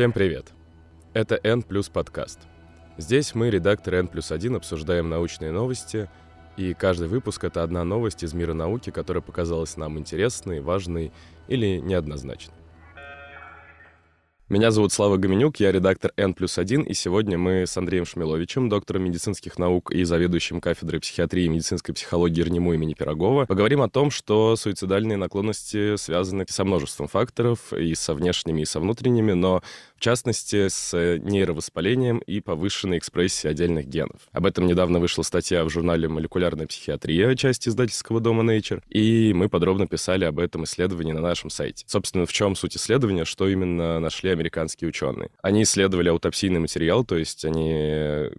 Всем привет! Это N подкаст. Здесь мы, редакторы N плюс 1, обсуждаем научные новости, и каждый выпуск — это одна новость из мира науки, которая показалась нам интересной, важной или неоднозначной. Меня зовут Слава Гоменюк, я редактор N плюс 1, и сегодня мы с Андреем Шмиловичем, доктором медицинских наук и заведующим кафедрой психиатрии и медицинской психологии РНИМУ имени Пирогова, поговорим о том, что суицидальные наклонности связаны со множеством факторов, и со внешними, и со внутренними, но в частности с нейровоспалением и повышенной экспрессией отдельных генов. Об этом недавно вышла статья в журнале «Молекулярная психиатрия», часть издательского дома Nature, и мы подробно писали об этом исследовании на нашем сайте. Собственно, в чем суть исследования, что именно нашли американские ученые. Они исследовали аутопсийный материал, то есть они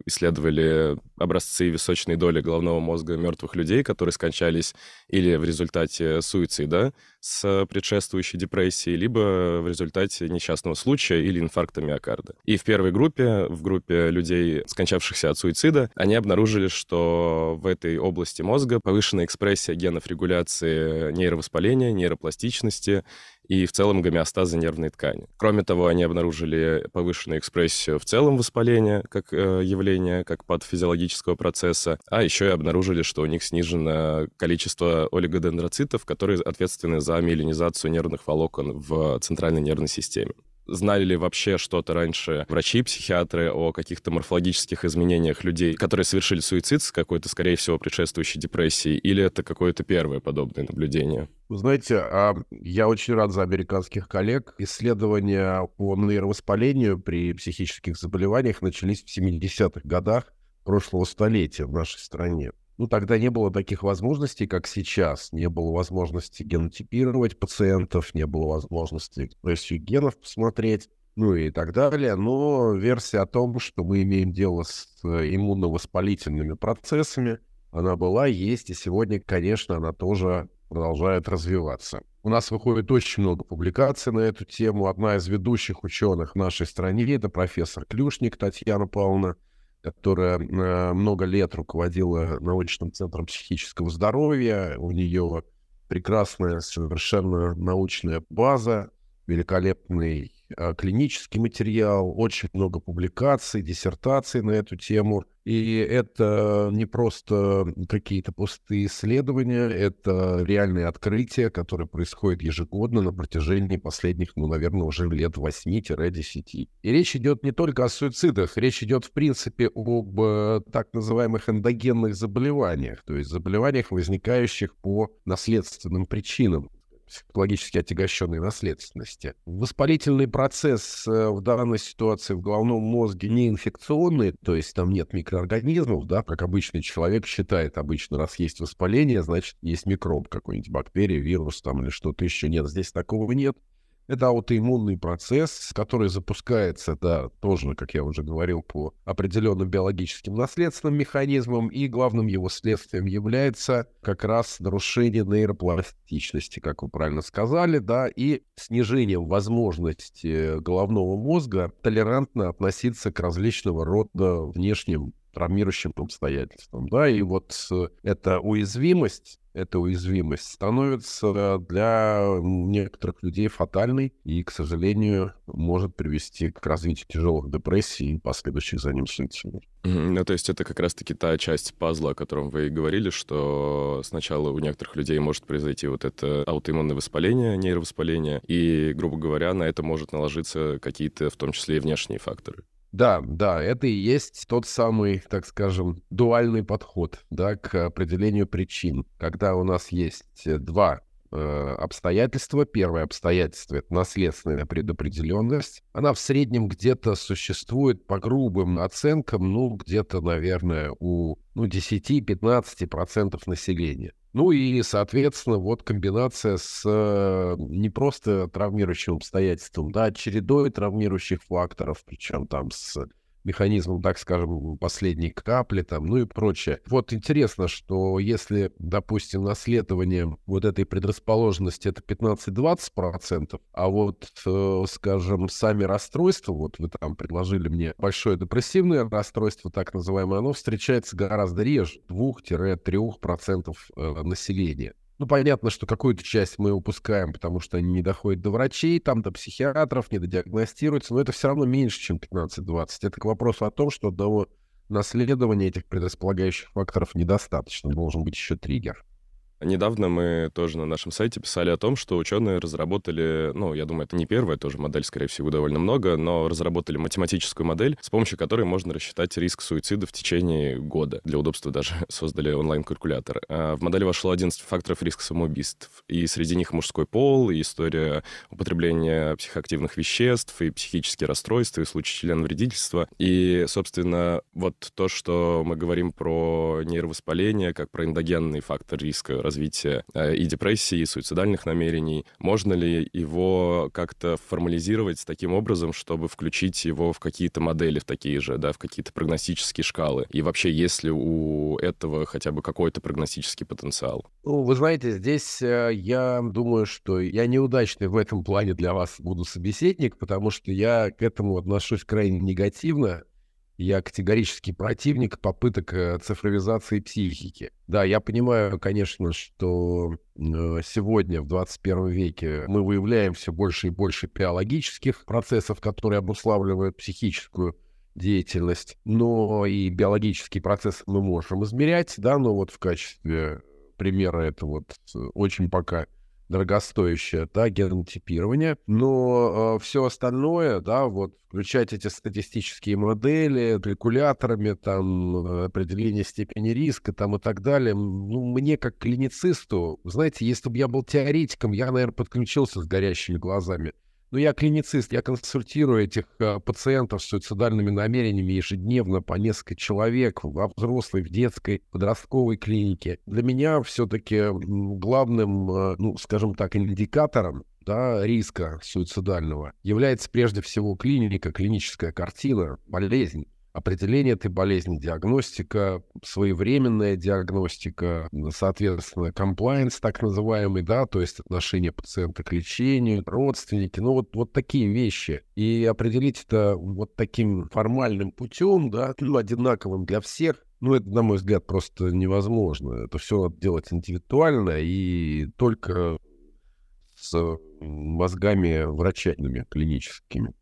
исследовали образцы височной доли головного мозга мертвых людей, которые скончались или в результате суицида с предшествующей депрессией, либо в результате несчастного случая или инфаркта миокарда. И в первой группе, в группе людей, скончавшихся от суицида, они обнаружили, что в этой области мозга повышенная экспрессия генов регуляции нейровоспаления, нейропластичности и в целом гомеостаза нервной ткани. Кроме того, они обнаружили повышенную экспрессию в целом воспаления как э, явление, как патофизиологического процесса, а еще и обнаружили, что у них снижено количество олигодендроцитов, которые ответственны за миелинизацию нервных волокон в центральной нервной системе знали ли вообще что-то раньше врачи, психиатры о каких-то морфологических изменениях людей, которые совершили суицид с какой-то, скорее всего, предшествующей депрессией, или это какое-то первое подобное наблюдение? Вы знаете, а, я очень рад за американских коллег. Исследования по нейровоспалению при психических заболеваниях начались в 70-х годах прошлого столетия в нашей стране. Ну, тогда не было таких возможностей, как сейчас. Не было возможности генотипировать пациентов, не было возможности экспрессию генов посмотреть, ну и так далее. Но версия о том, что мы имеем дело с э, иммуновоспалительными процессами, она была, есть, и сегодня, конечно, она тоже продолжает развиваться. У нас выходит очень много публикаций на эту тему. Одна из ведущих ученых в нашей стране — это профессор Клюшник Татьяна Павловна, которая э, много лет руководила научным центром психического здоровья. У нее прекрасная совершенно научная база, великолепный клинический материал, очень много публикаций, диссертаций на эту тему. И это не просто какие-то пустые исследования, это реальные открытия, которые происходят ежегодно на протяжении последних, ну, наверное, уже лет 8-10. И речь идет не только о суицидах, речь идет, в принципе, об э, так называемых эндогенных заболеваниях, то есть заболеваниях, возникающих по наследственным причинам психологически отягощенной наследственности. Воспалительный процесс э, в данной ситуации в головном мозге не инфекционный, то есть там нет микроорганизмов, да, как обычный человек считает обычно, раз есть воспаление, значит, есть микроб какой-нибудь, бактерия, вирус там или что-то еще. Нет, здесь такого нет. Это аутоиммунный процесс, который запускается, да, тоже, как я уже говорил, по определенным биологическим наследственным механизмам, и главным его следствием является как раз нарушение нейропластичности, как вы правильно сказали, да, и снижением возможности головного мозга толерантно относиться к различного рода внешним травмирующим обстоятельствам, да, и вот э, эта уязвимость эта уязвимость становится для некоторых людей фатальной и, к сожалению, может привести к развитию тяжелых депрессий и последующих за ним суицидов. Ну, то есть это как раз-таки та часть пазла, о котором вы и говорили, что сначала у некоторых людей может произойти вот это аутоиммунное воспаление, нейровоспаление, и, грубо говоря, на это может наложиться какие-то, в том числе и внешние факторы. Да, да, это и есть тот самый, так скажем, дуальный подход да, к определению причин, когда у нас есть э, два э, обстоятельства. Первое обстоятельство — это наследственная предопределенность. Она в среднем где-то существует по грубым оценкам, ну, где-то, наверное, у ну, 10-15% населения. Ну и, соответственно, вот комбинация с э, не просто травмирующим обстоятельством, да, а чередой травмирующих факторов, причем там с механизмом, так скажем, последней капли, там, ну и прочее. Вот интересно, что если, допустим, наследование вот этой предрасположенности это 15-20%, а вот, э, скажем, сами расстройства, вот вы там предложили мне большое депрессивное расстройство, так называемое, оно встречается гораздо реже, 2-3% э, населения. Ну, понятно, что какую-то часть мы упускаем, потому что они не доходят до врачей, там до психиатров, не додиагностируются, но это все равно меньше, чем 15-20. Это к вопросу о том, что одного наследования этих предрасполагающих факторов недостаточно, должен быть еще триггер. Недавно мы тоже на нашем сайте писали о том, что ученые разработали, ну, я думаю, это не первая тоже модель, скорее всего, довольно много, но разработали математическую модель, с помощью которой можно рассчитать риск суицида в течение года. Для удобства даже создали онлайн-калькулятор. А в модели вошло 11 факторов риска самоубийств, и среди них мужской пол, и история употребления психоактивных веществ, и психические расстройства, и случаи членовредительства. И, собственно, вот то, что мы говорим про нейровоспаление, как про эндогенный фактор риска развития э, и депрессии, и суицидальных намерений. Можно ли его как-то формализировать таким образом, чтобы включить его в какие-то модели, в такие же, да, в какие-то прогностические шкалы? И вообще, есть ли у этого хотя бы какой-то прогностический потенциал? Ну, вы знаете, здесь э, я думаю, что я неудачный в этом плане для вас буду собеседник, потому что я к этому отношусь крайне негативно. Я категорический противник попыток э, цифровизации психики. Да, я понимаю, конечно, что э, сегодня, в 21 веке, мы выявляем все больше и больше биологических процессов, которые обуславливают психическую деятельность, но и биологические процессы мы можем измерять, да, но вот в качестве примера это вот э, очень пока дорогостоящее, да, генотипирование, но э, все остальное, да, вот включать эти статистические модели, калькуляторами, там, определение степени риска, там, и так далее, ну, мне как клиницисту, знаете, если бы я был теоретиком, я, наверное, подключился с горящими глазами. Ну, я клиницист, я консультирую этих э, пациентов с суицидальными намерениями ежедневно по несколько человек, во взрослой, в детской, подростковой клинике. Для меня все-таки главным, э, ну, скажем так, индикатором да, риска суицидального является прежде всего клиника, клиническая картина, болезнь определение этой болезни, диагностика, своевременная диагностика, соответственно, комплайенс так называемый, да, то есть отношение пациента к лечению, родственники, ну вот, вот такие вещи. И определить это вот таким формальным путем, да, ну, одинаковым для всех, ну, это, на мой взгляд, просто невозможно. Это все надо делать индивидуально и только с мозгами врачебными, клиническими.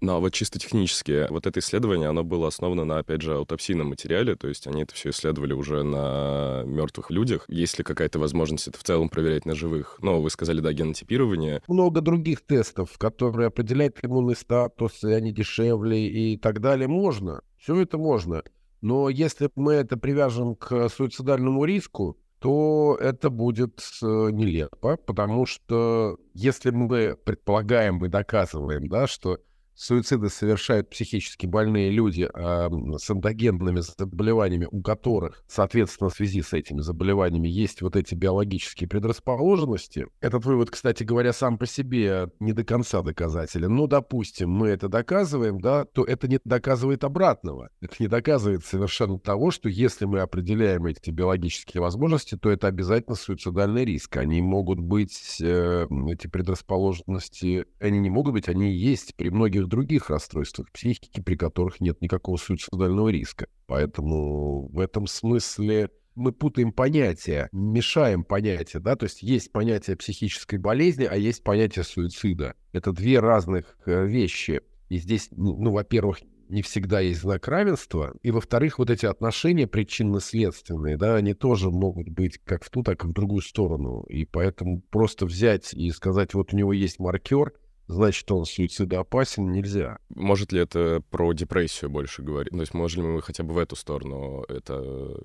Ну, а вот чисто технически, вот это исследование, оно было основано на, опять же, аутопсийном материале, то есть они это все исследовали уже на мертвых людях. Есть ли какая-то возможность это в целом проверять на живых? Ну, вы сказали, да, генотипирование. Много других тестов, которые определяют иммунный статус, и они дешевле и так далее, можно. Все это можно. Но если мы это привяжем к суицидальному риску, то это будет э, нелепо, потому что если мы предполагаем и доказываем, да, что суициды совершают психически больные люди э, с эндогенными заболеваниями, у которых, соответственно, в связи с этими заболеваниями есть вот эти биологические предрасположенности. Этот вывод, кстати говоря, сам по себе не до конца доказателен. Но, допустим, мы это доказываем, да, то это не доказывает обратного. Это не доказывает совершенно того, что если мы определяем эти биологические возможности, то это обязательно суицидальный риск. Они могут быть, э, эти предрасположенности, они не могут быть, они есть при многих других расстройствах психики, при которых нет никакого суицидального риска. Поэтому в этом смысле мы путаем понятия, мешаем понятия, да, то есть есть понятие психической болезни, а есть понятие суицида. Это две разных э, вещи. И здесь, ну, ну, во-первых, не всегда есть знак равенства, и, во-вторых, вот эти отношения причинно-следственные, да, они тоже могут быть как в ту, так и в другую сторону. И поэтому просто взять и сказать, вот у него есть маркер, значит, он суицидоопасен, нельзя. Может ли это про депрессию больше говорить? То есть можем ли мы хотя бы в эту сторону это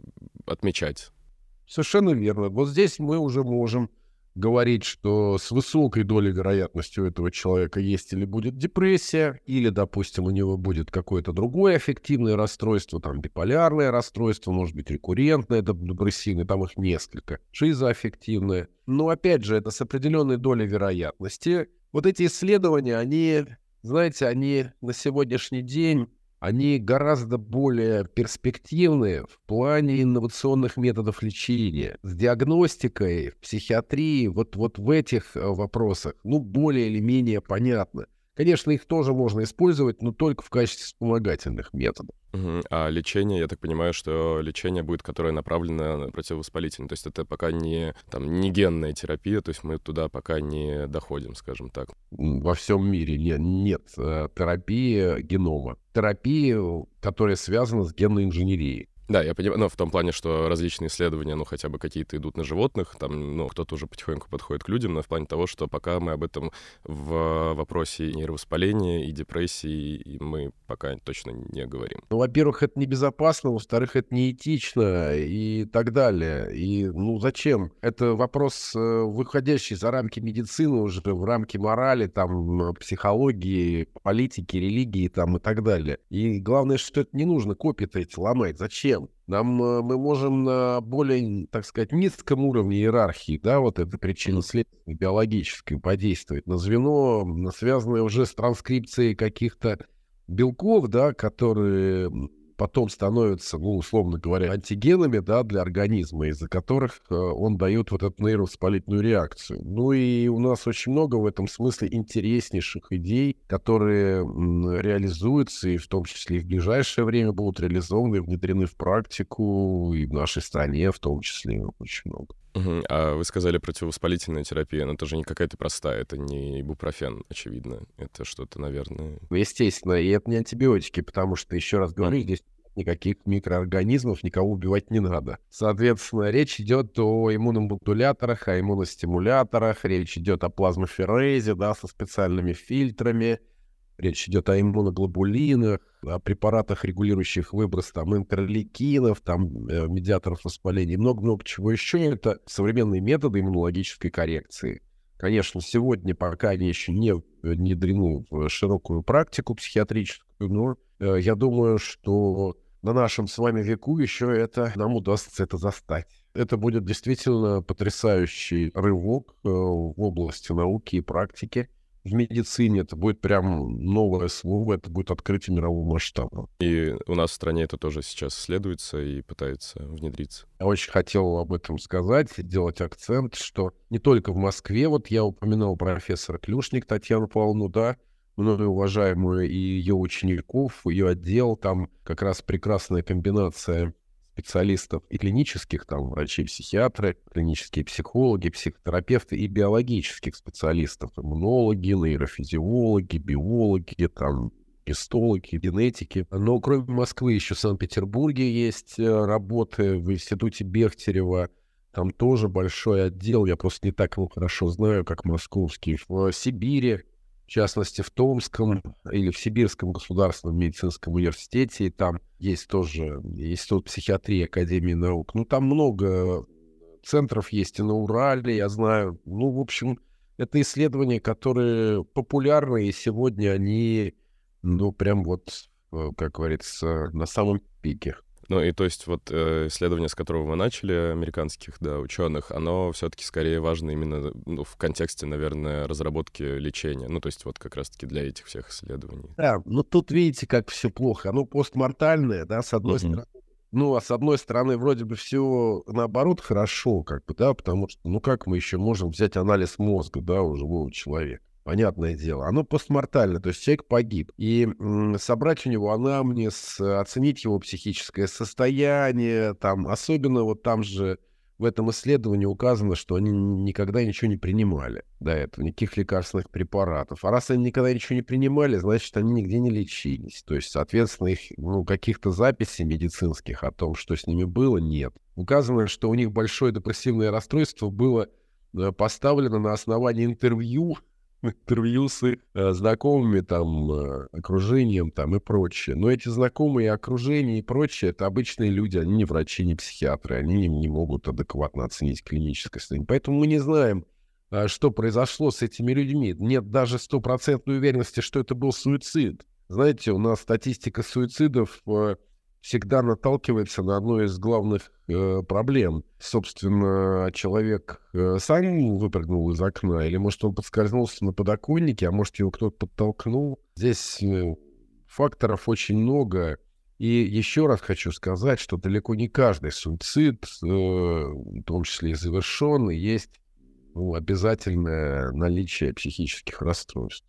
отмечать? Совершенно верно. Вот здесь мы уже можем говорить, что с высокой долей вероятности у этого человека есть или будет депрессия, или, допустим, у него будет какое-то другое аффективное расстройство, там биполярное расстройство, может быть, рекуррентное, депрессивное, там их несколько, шизоаффективное. Но, опять же, это с определенной долей вероятности. Вот эти исследования, они, знаете, они на сегодняшний день они гораздо более перспективные в плане инновационных методов лечения. С диагностикой, в психиатрии, вот, вот в этих э, вопросах, ну, более или менее понятно. Конечно, их тоже можно использовать, но только в качестве вспомогательных методов. Угу. А лечение, я так понимаю, что лечение будет, которое направлено на противовоспалительное. То есть это пока не, там, не генная терапия, то есть мы туда пока не доходим, скажем так. Во всем мире нет, нет э, терапии генома. Терапия, которая связана с генной инженерией. Да, я понимаю, но в том плане, что различные исследования, ну, хотя бы какие-то идут на животных, там, ну, кто-то уже потихоньку подходит к людям, но в плане того, что пока мы об этом в вопросе нейровоспаления и депрессии, и мы пока точно не говорим. Ну, во-первых, это небезопасно, во-вторых, это неэтично и так далее. И, ну, зачем? Это вопрос, э, выходящий за рамки медицины уже, в рамки морали, там, психологии, политики, религии, там, и так далее. И главное, что это не нужно копии-то эти ломать. Зачем? Чем? Нам э, мы можем на более, так сказать, низком уровне иерархии, да, вот это причина следственной биологической подействовать на звено, связанное уже с транскрипцией каких-то белков, да, которые потом становятся, ну, условно говоря, антигенами, да, для организма, из-за которых э, он дает вот эту нейровоспалительную реакцию. Ну и у нас очень много в этом смысле интереснейших идей, которые реализуются и в том числе и в ближайшее время будут реализованы внедрены в практику и в нашей стране в том числе очень много. Угу. А вы сказали противовоспалительная терапия, но это же не какая-то простая, это не ибупрофен, очевидно. Это что-то, наверное... Естественно, и это не антибиотики, потому что, еще раз говорю, здесь никаких микроорганизмов, никого убивать не надо. Соответственно, речь идет о иммуномодуляторах, о иммуностимуляторах, речь идет о плазмоферезе, да, со специальными фильтрами, Речь идет о иммуноглобулинах, о препаратах, регулирующих выброс там, интерлейкинов, там, э, медиаторов воспаления много-много чего еще. Это современные методы иммунологической коррекции. Конечно, сегодня пока они еще не внедрены в широкую практику психиатрическую, но э, я думаю, что на нашем с вами веку еще это нам удастся это застать. Это будет действительно потрясающий рывок э, в области науки и практики в медицине это будет прям новое слово, это будет открытие мирового масштаба. И у нас в стране это тоже сейчас исследуется и пытается внедриться. Я очень хотел об этом сказать, сделать акцент, что не только в Москве, вот я упоминал профессора Клюшник Татьяну Павловну, да, мною уважаемую и ее учеников, ее отдел, там как раз прекрасная комбинация специалистов и клинических, там, врачи-психиатры, клинические психологи, психотерапевты и биологических специалистов, иммунологи, нейрофизиологи, биологи, там, гистологи, генетики. Но кроме Москвы еще в Санкт-Петербурге есть э, работы в институте Бехтерева, там тоже большой отдел, я просто не так его хорошо знаю, как московский. В Сибири в частности, в Томском или в Сибирском государственном медицинском университете. И там есть тоже Институт психиатрии Академии наук. Ну, там много центров есть и на Урале, я знаю. Ну, в общем, это исследования, которые популярны, и сегодня они, ну, прям вот, э, как говорится, на самом пике. Ну и то есть вот э, исследование, с которого мы начали, американских да, ученых, оно все-таки скорее важно именно ну, в контексте, наверное, разработки лечения. Ну то есть вот как раз-таки для этих всех исследований. Да, ну тут видите, как все плохо. Оно постмортальное, да, с одной uh-huh. стороны. Ну, а с одной стороны, вроде бы все наоборот хорошо, как бы, да, потому что, ну, как мы еще можем взять анализ мозга, да, у живого человека? Понятное дело, оно постмортально, то есть человек погиб. И собрать у него анамнез, оценить его психическое состояние, там, особенно вот там же в этом исследовании указано, что они никогда ничего не принимали до этого, никаких лекарственных препаратов. А раз они никогда ничего не принимали, значит, они нигде не лечились. То есть, соответственно, их, ну, каких-то записей медицинских о том, что с ними было, нет. Указано, что у них большое депрессивное расстройство было э, поставлено на основании интервью интервью с их э, знакомыми, там, э, окружением, там, и прочее. Но эти знакомые, окружение и прочее, это обычные люди, они не врачи, не психиатры, они не могут адекватно оценить клиническое состояние. Поэтому мы не знаем, э, что произошло с этими людьми. Нет даже стопроцентной уверенности, что это был суицид. Знаете, у нас статистика суицидов всегда наталкивается на одну из главных э, проблем. Собственно, человек э, сам выпрыгнул из окна, или, может, он подскользнулся на подоконнике, а может, его кто-то подтолкнул. Здесь э, факторов очень много. И еще раз хочу сказать, что далеко не каждый суицид, э, в том числе и завершенный, есть ну, обязательное наличие психических расстройств.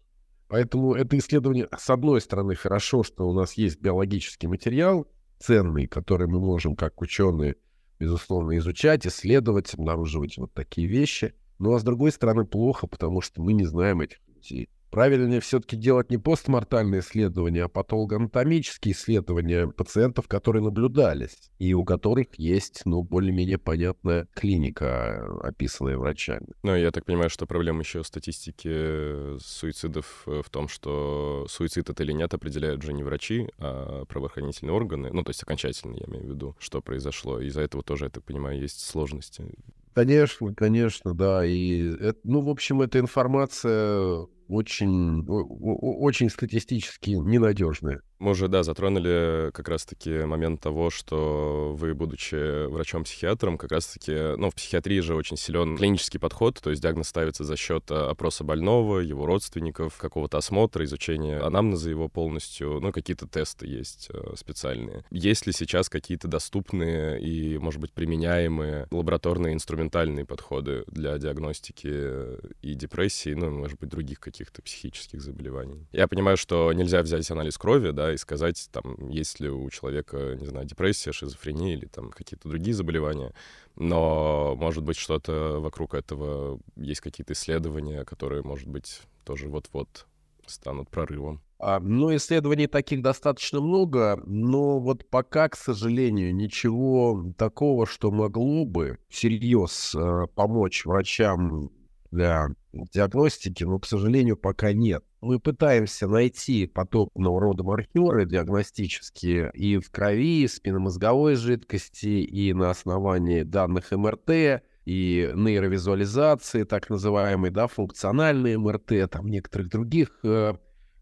Поэтому это исследование, с одной стороны, хорошо, что у нас есть биологический материал ценный, который мы можем, как ученые, безусловно, изучать, исследовать, обнаруживать вот такие вещи. Ну а с другой стороны, плохо, потому что мы не знаем этих людей правильнее все-таки делать не постмортальные исследования, а патологоанатомические исследования пациентов, которые наблюдались, и у которых есть, ну, более-менее понятная клиника, описанная врачами. Ну, я так понимаю, что проблема еще статистики суицидов э, в том, что суицид это или нет определяют уже не врачи, а правоохранительные органы, ну, то есть окончательно, я имею в виду, что произошло. Из-за этого тоже, я так понимаю, есть сложности. Конечно, конечно, да. И, это, ну, в общем, эта информация очень, очень статистически ненадежная. Мы уже, да, затронули как раз-таки момент того, что вы, будучи врачом-психиатром, как раз-таки, ну, в психиатрии же очень силен клинический подход, то есть диагноз ставится за счет э, опроса больного, его родственников, какого-то осмотра, изучения анамнеза его полностью, ну, какие-то тесты есть э, специальные. Есть ли сейчас какие-то доступные и, может быть, применяемые лабораторные инструментальные подходы для диагностики и депрессии, ну, может быть, других каких-то психических заболеваний? Я понимаю, что нельзя взять анализ крови, да, и сказать, там, есть ли у человека, не знаю, депрессия, шизофрения или там какие-то другие заболевания. Но, может быть, что-то вокруг этого, есть какие-то исследования, которые, может быть, тоже вот-вот станут прорывом. А, ну, исследований таких достаточно много, но вот пока, к сожалению, ничего такого, что могло бы всерьез э, помочь врачам для диагностики, но, к сожалению, пока нет. Мы пытаемся найти подобного рода маркеры диагностические и в крови, и в спинномозговой жидкости, и на основании данных МРТ, и нейровизуализации, так называемой, да, функциональные МРТ, там некоторых других э,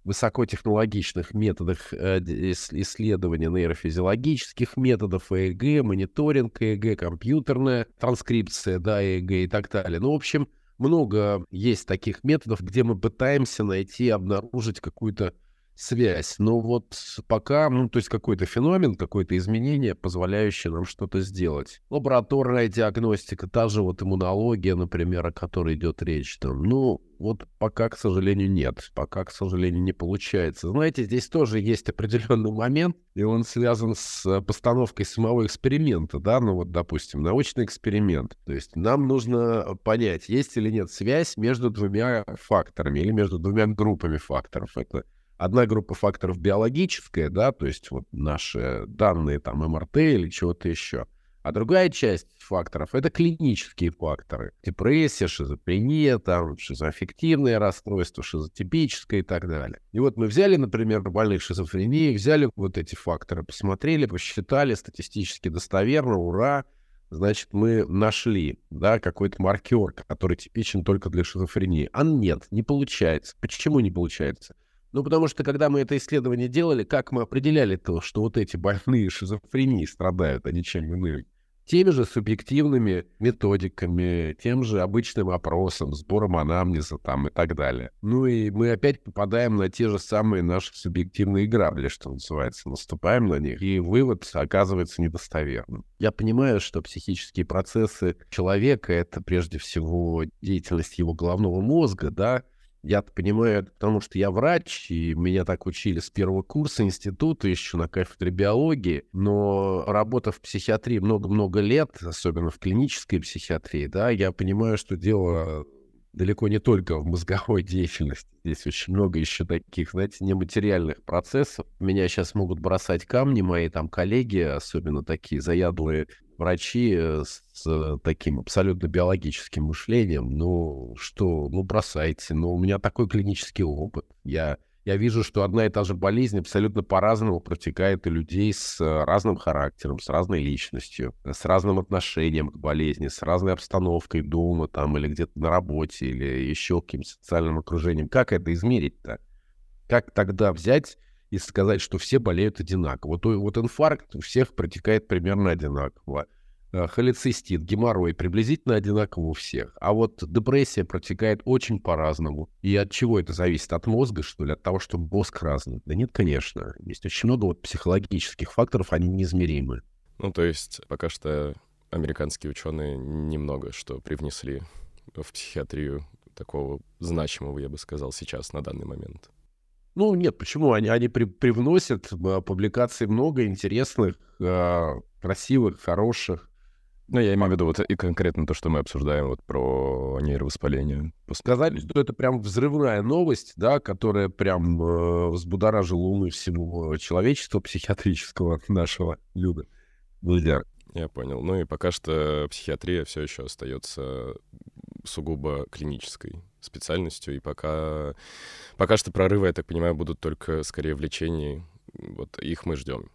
высокотехнологичных методах э, исследования нейрофизиологических методов ЭЭГ, мониторинг ЭЭГ, компьютерная транскрипция, да, ЭЭГ и так далее. Ну, в общем, много есть таких методов, где мы пытаемся найти, обнаружить какую-то связь. Но вот пока, ну, то есть какой-то феномен, какое-то изменение, позволяющее нам что-то сделать. Лабораторная диагностика, та же вот иммунология, например, о которой идет речь там. Ну, вот пока, к сожалению, нет. Пока, к сожалению, не получается. Знаете, здесь тоже есть определенный момент, и он связан с э, постановкой самого эксперимента, да, ну вот, допустим, научный эксперимент. То есть нам нужно понять, есть или нет связь между двумя факторами или между двумя группами факторов. Это Одна группа факторов биологическая, да, то есть вот наши данные там МРТ или чего-то еще. А другая часть факторов — это клинические факторы. Депрессия, шизофрения, там, шизоаффективное расстройство, шизотипическое и так далее. И вот мы взяли, например, больных шизофренией, взяли вот эти факторы, посмотрели, посчитали статистически достоверно, ура, значит, мы нашли, да, какой-то маркер, который типичен только для шизофрении. А нет, не получается. Почему не получается? Ну, потому что, когда мы это исследование делали, как мы определяли то, что вот эти больные шизофренией страдают, а ничем иным? Теми же субъективными методиками, тем же обычным опросом, сбором анамнеза там и так далее. Ну и мы опять попадаем на те же самые наши субъективные грабли, что называется, наступаем на них, и вывод оказывается недостоверным. Я понимаю, что психические процессы человека — это прежде всего деятельность его головного мозга, да, я понимаю потому, что я врач, и меня так учили с первого курса института, еще на кафедре биологии, но работа в психиатрии много-много лет, особенно в клинической психиатрии, да, я понимаю, что дело далеко не только в мозговой деятельности. Здесь очень много еще таких, знаете, нематериальных процессов. Меня сейчас могут бросать камни мои там коллеги, особенно такие заядлые врачи э, с таким абсолютно биологическим мышлением, ну что, ну бросайте, ну у меня такой клинический опыт. Я, я вижу, что одна и та же болезнь абсолютно по-разному протекает у людей с э, разным характером, с разной личностью, с разным отношением к болезни, с разной обстановкой дома там или где-то на работе или еще каким-то социальным окружением. Как это измерить-то? Как тогда взять и сказать, что все болеют одинаково. Вот, вот инфаркт у всех протекает примерно одинаково. Э, холецистит, геморрой приблизительно одинаково у всех. А вот депрессия протекает очень по-разному. И от чего это зависит? От мозга, что ли? От того, что мозг разный? Да нет, конечно. Есть очень много вот психологических факторов, они неизмеримы. Ну, то есть пока что американские ученые немного что привнесли в психиатрию такого значимого, я бы сказал, сейчас, на данный момент. Ну, нет, почему? Они, они при, привносят а, публикаций много интересных, э, красивых, хороших. Ну, я имею в виду вот и конкретно то, что мы обсуждаем вот про нейровоспаление. Сказали, что это прям взрывная новость, да, которая прям э, взбудоражила умы всего человечества психиатрического нашего Люда. Друзья. Я понял. Ну и пока что психиатрия все еще остается сугубо клинической специальностью, и пока, пока что прорывы, я так понимаю, будут только скорее в лечении. Вот их мы ждем.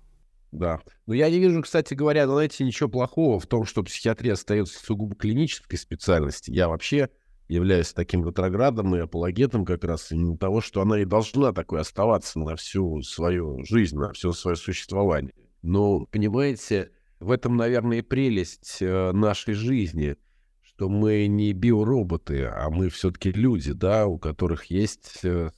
Да. Но я не вижу, кстати говоря, знаете, ничего плохого в том, что психиатрия остается сугубо клинической специальностью. Я вообще являюсь таким ретроградом и апологетом как раз именно того, что она и должна такой оставаться на всю свою жизнь, на все свое существование. Но, понимаете, в этом, наверное, и прелесть э, нашей жизни, что мы не биороботы, а мы все-таки люди, да, у которых есть э,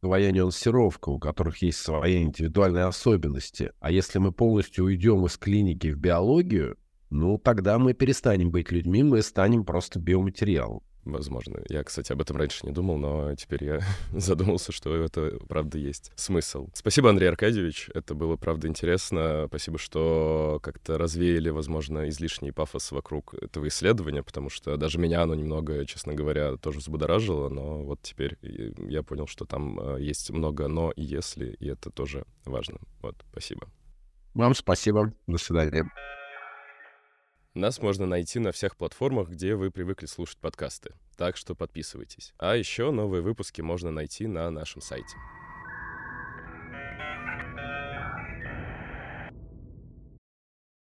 своя нюансировка, у которых есть свои индивидуальные особенности. А если мы полностью уйдем из клиники в биологию, ну, тогда мы перестанем быть людьми, мы станем просто биоматериалом. Возможно. Я, кстати, об этом раньше не думал, но теперь я задумался, что это правда есть смысл. Спасибо, Андрей Аркадьевич. Это было правда интересно. Спасибо, что как-то развеяли, возможно, излишний пафос вокруг этого исследования, потому что даже меня оно немного, честно говоря, тоже взбудоражило, но вот теперь я понял, что там э, есть много «но» и «если», и это тоже важно. Вот, спасибо. Вам спасибо. До свидания. Нас можно найти на всех платформах, где вы привыкли слушать подкасты. Так что подписывайтесь. А еще новые выпуски можно найти на нашем сайте.